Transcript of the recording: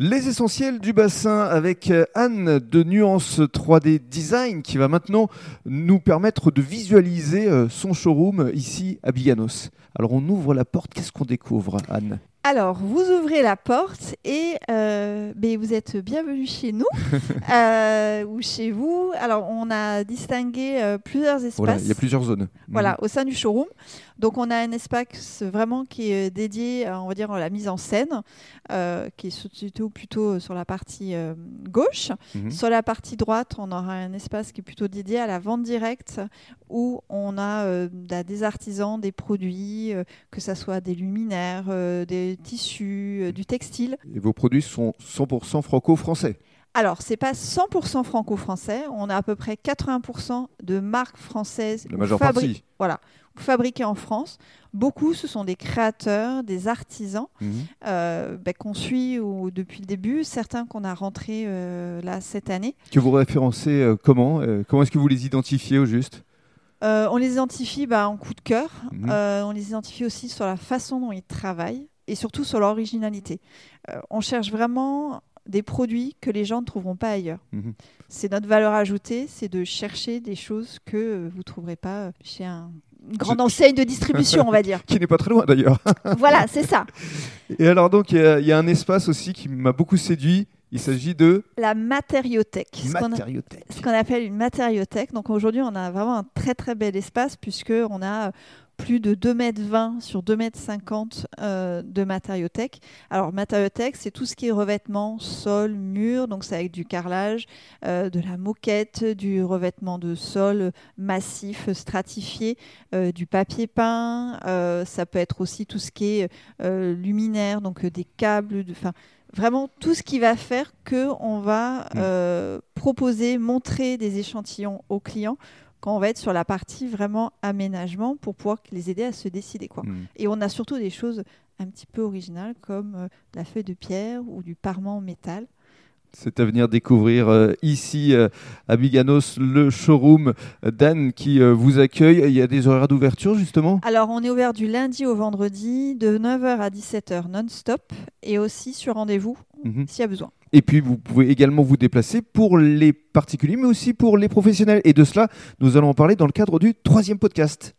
Les essentiels du bassin avec euh, Anne de Nuance 3D Design qui va maintenant nous permettre de visualiser euh, son showroom ici à Biganos. Alors on ouvre la porte, qu'est-ce qu'on découvre Anne? Alors, vous ouvrez la porte et euh, ben, vous êtes bienvenue chez nous euh, ou chez vous. Alors, on a distingué euh, plusieurs espaces. Voilà, il y a plusieurs zones. Voilà, au sein du showroom. Donc, on a un espace vraiment qui est dédié, on va dire, à la mise en scène, qui est plutôt, plutôt sur la partie gauche. Mhm. Sur la partie droite, on aura un espace qui est plutôt dédié à la vente directe, où on a bah, des artisans, des produits, que ce soit des luminaires, euh, des tissus, euh, du textile. Et vos produits sont 100% franco-français. Alors, c'est pas 100% franco-français. On a à peu près 80% de marques françaises La majeure fabri- partie. Voilà, fabriquées en France. Beaucoup, ce sont des créateurs, des artisans Mhm. euh, bah, qu'on suit depuis le début. Certains qu'on a rentrés euh, là cette année. Que vous référencez euh, comment Euh, Comment est-ce que vous les identifiez au juste? Euh, on les identifie bah, en coup de cœur. Mhm. Euh, on les identifie aussi sur la façon dont ils travaillent et surtout sur l'originalité. Euh, on cherche vraiment des produits que les gens ne trouveront pas ailleurs. Mhm. C'est notre valeur ajoutée, c'est de chercher des choses que vous ne trouverez pas chez un- une grande enseigne de distribution, on va dire. Qui n'est pas très loin d'ailleurs. voilà, c'est ça. Et alors donc il y, a- il y a un espace aussi qui m'a beaucoup séduit. Il s'agit de La matériothèque. matériothèque. ce qu'on appelle une matériothèque. Donc aujourd'hui, on a vraiment un très très bel espace puisque on a plus de 2,20 m sur 2,50 m euh, de matériothèque. Alors matériothèque, c'est tout ce qui est revêtement, sol, mur, donc c'est avec du carrelage, euh, de la moquette, du revêtement de sol massif, stratifié, euh, du papier peint. euh, ça peut être aussi tout ce qui est luminaire, donc des câbles, de- enfin vraiment tout ce qui va faire que on va Mm. euh, proposer, montrer des échantillons aux clients quand on va être sur la partie vraiment aménagement pour pouvoir les aider à se décider. Quoi. Mhm. Et on a surtout des choses un petit peu originales comme euh, la feuille de pierre ou du parement en métal. C'est à venir découvrir euh, ici euh, à Biganos, le showroom d'Anne qui euh, vous accueille. Il y a des horaires d'ouverture justement? Alors on est ouvert du lundi au vendredi de 9h à 17h non-stop et aussi sur rendez-vous Mhm. s'il y a besoin. Et puis vous pouvez également vous déplacer pour les particuliers mais aussi pour les professionnels. Et de cela, nous allons en parler dans le cadre du troisième podcast.